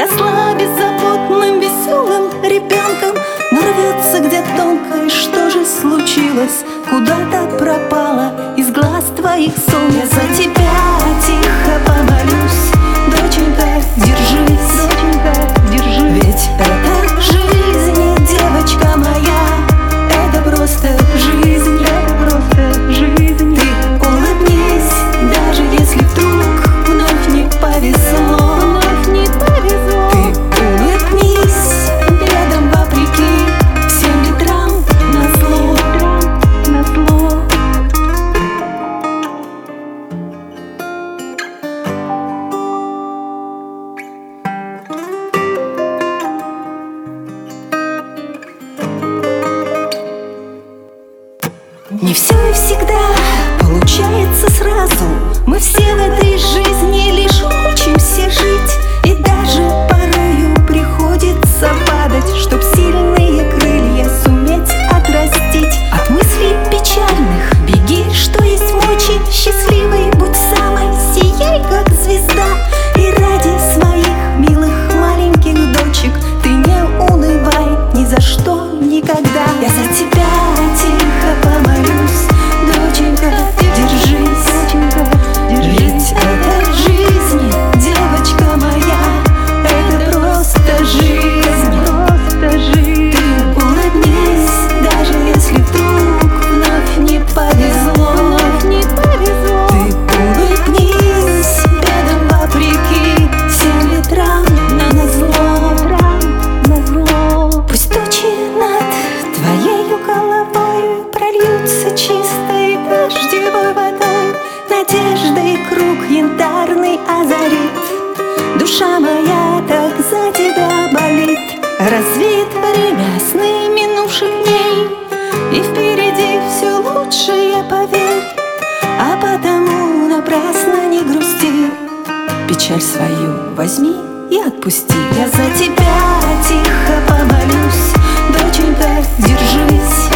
Росла беззаботным, веселым ребенком Но рвется где тонко, и что же случилось? Куда-то пропала из глаз твоих солнце за тебя Не все и всегда получается сразу. Мы все в этой жизни. душа моя так за тебя болит. Развит время сны минувших дней И впереди все лучшее, поверь А потому напрасно не грусти. Печаль свою возьми и отпусти. Я за тебя тихо помолюсь Доченька, держись.